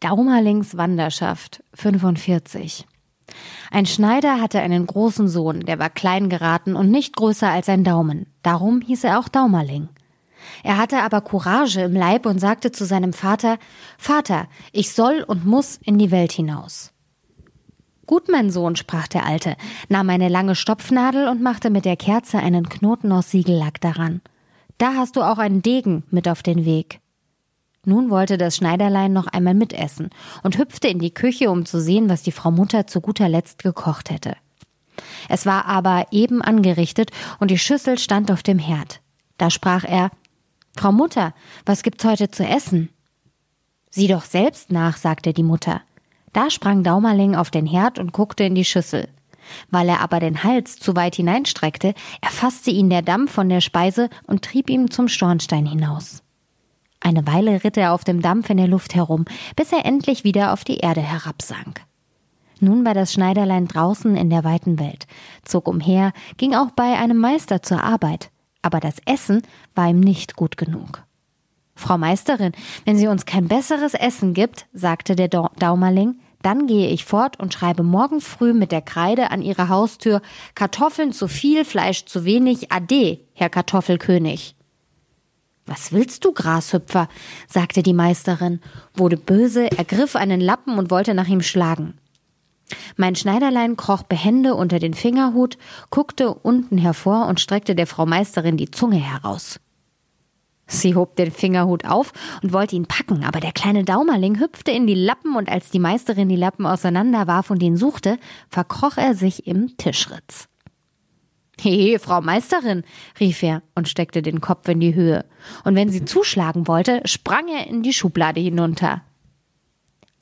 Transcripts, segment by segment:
Daumerlings Wanderschaft 45 Ein Schneider hatte einen großen Sohn, der war klein geraten und nicht größer als ein Daumen. Darum hieß er auch Daumerling. Er hatte aber Courage im Leib und sagte zu seinem Vater Vater, ich soll und muss in die Welt hinaus. Gut, mein Sohn, sprach der Alte, nahm eine lange Stopfnadel und machte mit der Kerze einen Knoten aus Siegellack daran. Da hast du auch einen Degen mit auf den Weg. Nun wollte das Schneiderlein noch einmal mitessen und hüpfte in die Küche, um zu sehen, was die Frau Mutter zu guter Letzt gekocht hätte. Es war aber eben angerichtet und die Schüssel stand auf dem Herd. Da sprach er Frau Mutter, was gibt's heute zu essen? Sieh doch selbst nach, sagte die Mutter. Da sprang Daumerling auf den Herd und guckte in die Schüssel. Weil er aber den Hals zu weit hineinstreckte, erfasste ihn der Dampf von der Speise und trieb ihn zum Schornstein hinaus. Eine Weile ritt er auf dem Dampf in der Luft herum, bis er endlich wieder auf die Erde herabsank. Nun war das Schneiderlein draußen in der weiten Welt, zog umher, ging auch bei einem Meister zur Arbeit, aber das Essen war ihm nicht gut genug. Frau Meisterin, wenn sie uns kein besseres Essen gibt, sagte der Daumerling, dann gehe ich fort und schreibe morgen früh mit der Kreide an ihre Haustür Kartoffeln zu viel, Fleisch zu wenig, Ade, Herr Kartoffelkönig. Was willst du, Grashüpfer? sagte die Meisterin, wurde böse, ergriff einen Lappen und wollte nach ihm schlagen. Mein Schneiderlein kroch behende unter den Fingerhut, guckte unten hervor und streckte der Frau Meisterin die Zunge heraus. Sie hob den Fingerhut auf und wollte ihn packen, aber der kleine Daumerling hüpfte in die Lappen und als die Meisterin die Lappen auseinanderwarf und ihn suchte, verkroch er sich im Tischritz. Hehe, Frau Meisterin, rief er und steckte den Kopf in die Höhe. Und wenn sie zuschlagen wollte, sprang er in die Schublade hinunter.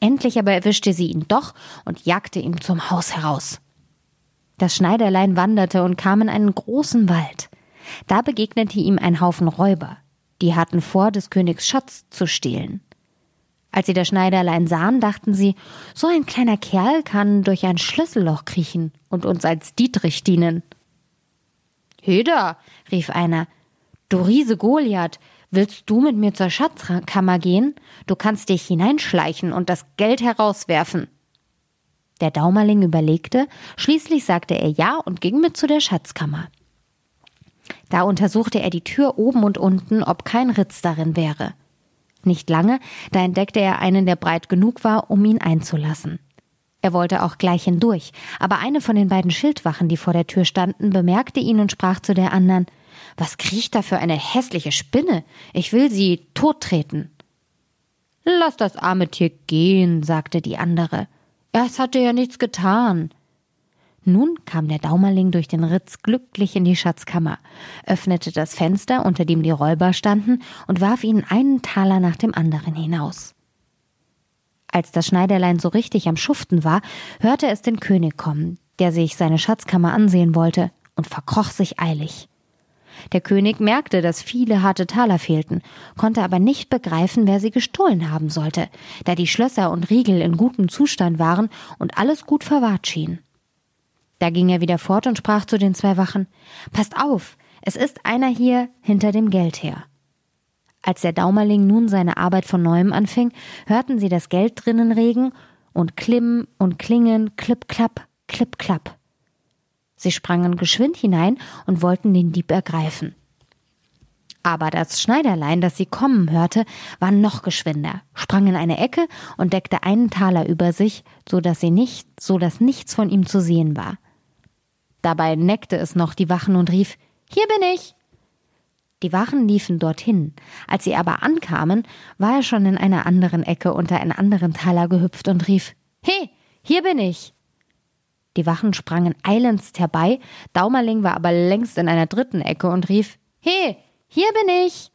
Endlich aber erwischte sie ihn doch und jagte ihn zum Haus heraus. Das Schneiderlein wanderte und kam in einen großen Wald. Da begegnete ihm ein Haufen Räuber. Die hatten vor, des Königs Schatz zu stehlen. Als sie das Schneiderlein sahen, dachten sie, so ein kleiner Kerl kann durch ein Schlüsselloch kriechen und uns als Dietrich dienen. Heda, rief einer, du Riese Goliath, willst du mit mir zur Schatzkammer gehen? Du kannst dich hineinschleichen und das Geld herauswerfen. Der Daumerling überlegte, schließlich sagte er ja und ging mit zu der Schatzkammer. Da untersuchte er die Tür oben und unten, ob kein Ritz darin wäre. Nicht lange, da entdeckte er einen, der breit genug war, um ihn einzulassen. Er wollte auch gleich hindurch, aber eine von den beiden Schildwachen, die vor der Tür standen, bemerkte ihn und sprach zu der anderen Was kriecht da für eine hässliche Spinne? Ich will sie tottreten. Lass das arme Tier gehen, sagte die andere. Es hatte ja nichts getan. Nun kam der Daumerling durch den Ritz glücklich in die Schatzkammer, öffnete das Fenster, unter dem die Räuber standen, und warf ihnen einen Taler nach dem anderen hinaus. Als das Schneiderlein so richtig am Schuften war, hörte es den König kommen, der sich seine Schatzkammer ansehen wollte, und verkroch sich eilig. Der König merkte, dass viele harte Taler fehlten, konnte aber nicht begreifen, wer sie gestohlen haben sollte, da die Schlösser und Riegel in gutem Zustand waren und alles gut verwahrt schien. Da ging er wieder fort und sprach zu den zwei Wachen Passt auf, es ist einer hier hinter dem Geld her. Als der Daumerling nun seine Arbeit von neuem anfing, hörten sie das Geld drinnen regen und klimmen und klingen, klipp, klapp, klipp, klapp. Sie sprangen geschwind hinein und wollten den Dieb ergreifen. Aber das Schneiderlein, das sie kommen hörte, war noch geschwinder, sprang in eine Ecke und deckte einen Taler über sich, so dass sie nicht, so dass nichts von ihm zu sehen war. Dabei neckte es noch die Wachen und rief, Hier bin ich! Die Wachen liefen dorthin. Als sie aber ankamen, war er schon in einer anderen Ecke unter einen anderen Taler gehüpft und rief He, hier bin ich. Die Wachen sprangen eilendst herbei, Daumerling war aber längst in einer dritten Ecke und rief He, hier bin ich.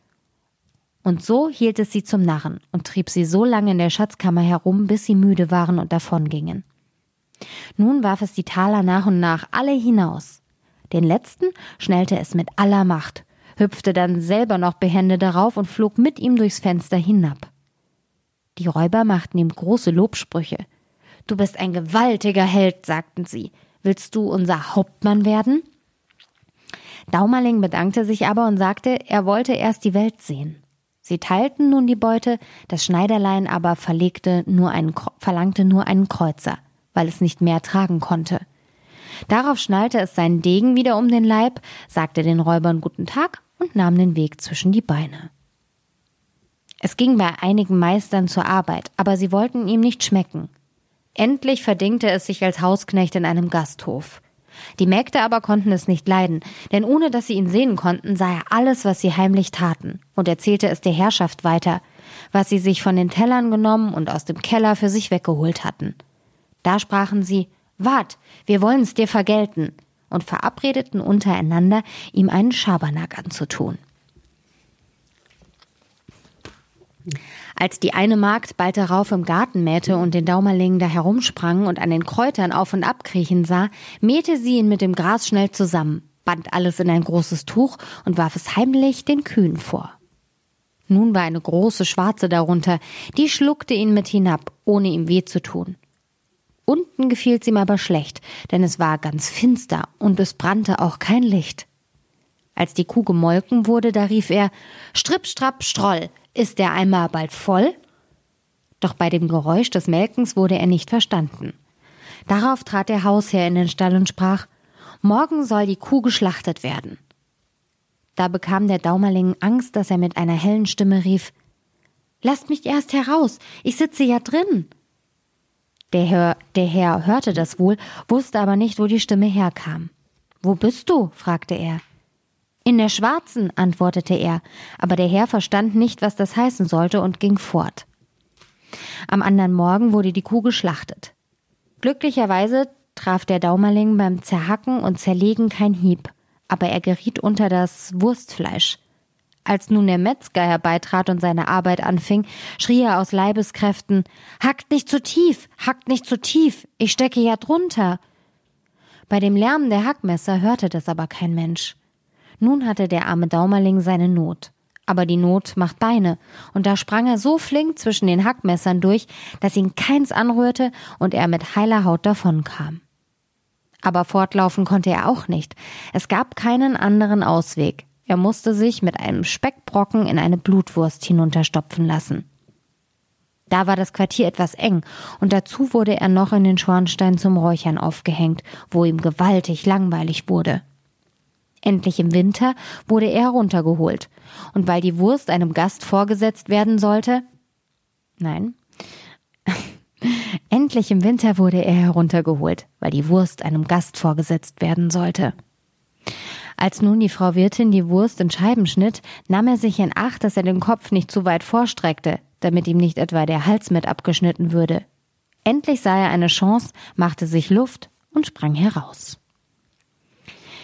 Und so hielt es sie zum Narren und trieb sie so lange in der Schatzkammer herum, bis sie müde waren und davongingen. Nun warf es die Taler nach und nach alle hinaus. Den letzten schnellte es mit aller Macht, hüpfte dann selber noch behende darauf und flog mit ihm durchs Fenster hinab. Die Räuber machten ihm große Lobsprüche. Du bist ein gewaltiger Held, sagten sie. Willst du unser Hauptmann werden? Daumerling bedankte sich aber und sagte, er wollte erst die Welt sehen. Sie teilten nun die Beute, das Schneiderlein aber verlegte nur einen, verlangte nur einen Kreuzer, weil es nicht mehr tragen konnte. Darauf schnallte es seinen Degen wieder um den Leib, sagte den Räubern guten Tag und nahm den Weg zwischen die Beine. Es ging bei einigen Meistern zur Arbeit, aber sie wollten ihm nicht schmecken. Endlich verdingte es sich als Hausknecht in einem Gasthof. Die Mägde aber konnten es nicht leiden, denn ohne dass sie ihn sehen konnten, sah er alles, was sie heimlich taten, und erzählte es der Herrschaft weiter, was sie sich von den Tellern genommen und aus dem Keller für sich weggeholt hatten. Da sprachen sie Wart, wir wollen's dir vergelten, und verabredeten untereinander, ihm einen Schabernack anzutun. Als die eine Magd bald darauf im Garten mähte und den Daumerling da herumsprang und an den Kräutern auf und ab kriechen sah, mähte sie ihn mit dem Gras schnell zusammen, band alles in ein großes Tuch und warf es heimlich den Kühen vor. Nun war eine große Schwarze darunter, die schluckte ihn mit hinab, ohne ihm weh zu tun. Unten gefiel's ihm aber schlecht, denn es war ganz finster und es brannte auch kein Licht. Als die Kuh gemolken wurde, da rief er Stripp, strapp, stroll, ist der Eimer bald voll? Doch bei dem Geräusch des Melkens wurde er nicht verstanden. Darauf trat der Hausherr in den Stall und sprach Morgen soll die Kuh geschlachtet werden. Da bekam der Daumerling Angst, dass er mit einer hellen Stimme rief Lasst mich erst heraus, ich sitze ja drin. Der Herr, der Herr hörte das wohl, wusste aber nicht, wo die Stimme herkam. Wo bist du? fragte er. In der Schwarzen, antwortete er, aber der Herr verstand nicht, was das heißen sollte und ging fort. Am anderen Morgen wurde die Kuh geschlachtet. Glücklicherweise traf der Daumerling beim Zerhacken und Zerlegen kein Hieb, aber er geriet unter das Wurstfleisch. Als nun der Metzger herbeitrat und seine Arbeit anfing, schrie er aus Leibeskräften Hackt nicht zu tief, hackt nicht zu tief, ich stecke ja drunter. Bei dem Lärm der Hackmesser hörte das aber kein Mensch. Nun hatte der arme Daumerling seine Not. Aber die Not macht Beine, und da sprang er so flink zwischen den Hackmessern durch, dass ihn keins anrührte und er mit heiler Haut davonkam. Aber fortlaufen konnte er auch nicht. Es gab keinen anderen Ausweg. Er musste sich mit einem Speckbrocken in eine Blutwurst hinunterstopfen lassen. Da war das Quartier etwas eng, und dazu wurde er noch in den Schornstein zum Räuchern aufgehängt, wo ihm gewaltig langweilig wurde. Endlich im Winter wurde er heruntergeholt. Und weil die Wurst einem Gast vorgesetzt werden sollte, nein, endlich im Winter wurde er heruntergeholt, weil die Wurst einem Gast vorgesetzt werden sollte. Als nun die Frau Wirtin die Wurst in Scheiben schnitt, nahm er sich in Acht, dass er den Kopf nicht zu weit vorstreckte, damit ihm nicht etwa der Hals mit abgeschnitten würde. Endlich sah er eine Chance, machte sich Luft und sprang heraus.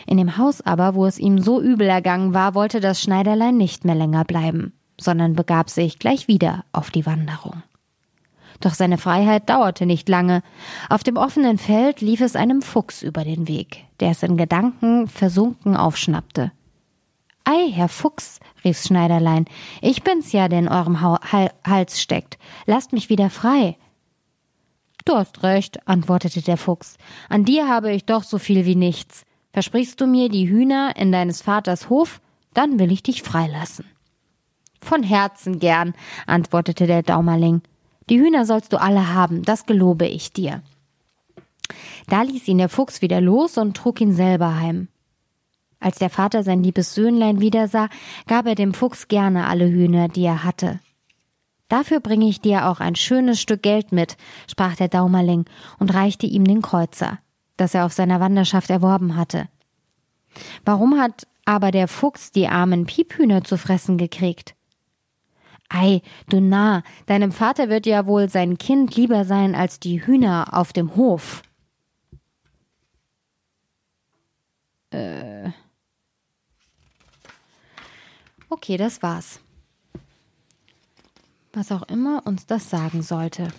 In dem Haus aber, wo es ihm so übel ergangen war, wollte das Schneiderlein nicht mehr länger bleiben, sondern begab sich gleich wieder auf die Wanderung. Doch seine Freiheit dauerte nicht lange. Auf dem offenen Feld lief es einem Fuchs über den Weg, der es in Gedanken versunken aufschnappte. Ei, Herr Fuchs, rief's Schneiderlein, ich bin's ja, der in eurem Hals steckt. Lasst mich wieder frei. Du hast recht, antwortete der Fuchs. An dir habe ich doch so viel wie nichts. Versprichst du mir die Hühner in deines Vaters Hof, dann will ich dich freilassen. Von Herzen gern, antwortete der Daumerling. Die Hühner sollst du alle haben, das gelobe ich dir. Da ließ ihn der Fuchs wieder los und trug ihn selber heim. Als der Vater sein liebes Söhnlein wiedersah, gab er dem Fuchs gerne alle Hühner, die er hatte. Dafür bringe ich dir auch ein schönes Stück Geld mit, sprach der Daumerling und reichte ihm den Kreuzer das er auf seiner Wanderschaft erworben hatte. Warum hat aber der Fuchs die armen Piephühner zu fressen gekriegt? Ei, du Narr, deinem Vater wird ja wohl sein Kind lieber sein als die Hühner auf dem Hof. Äh. Okay, das war's. Was auch immer uns das sagen sollte.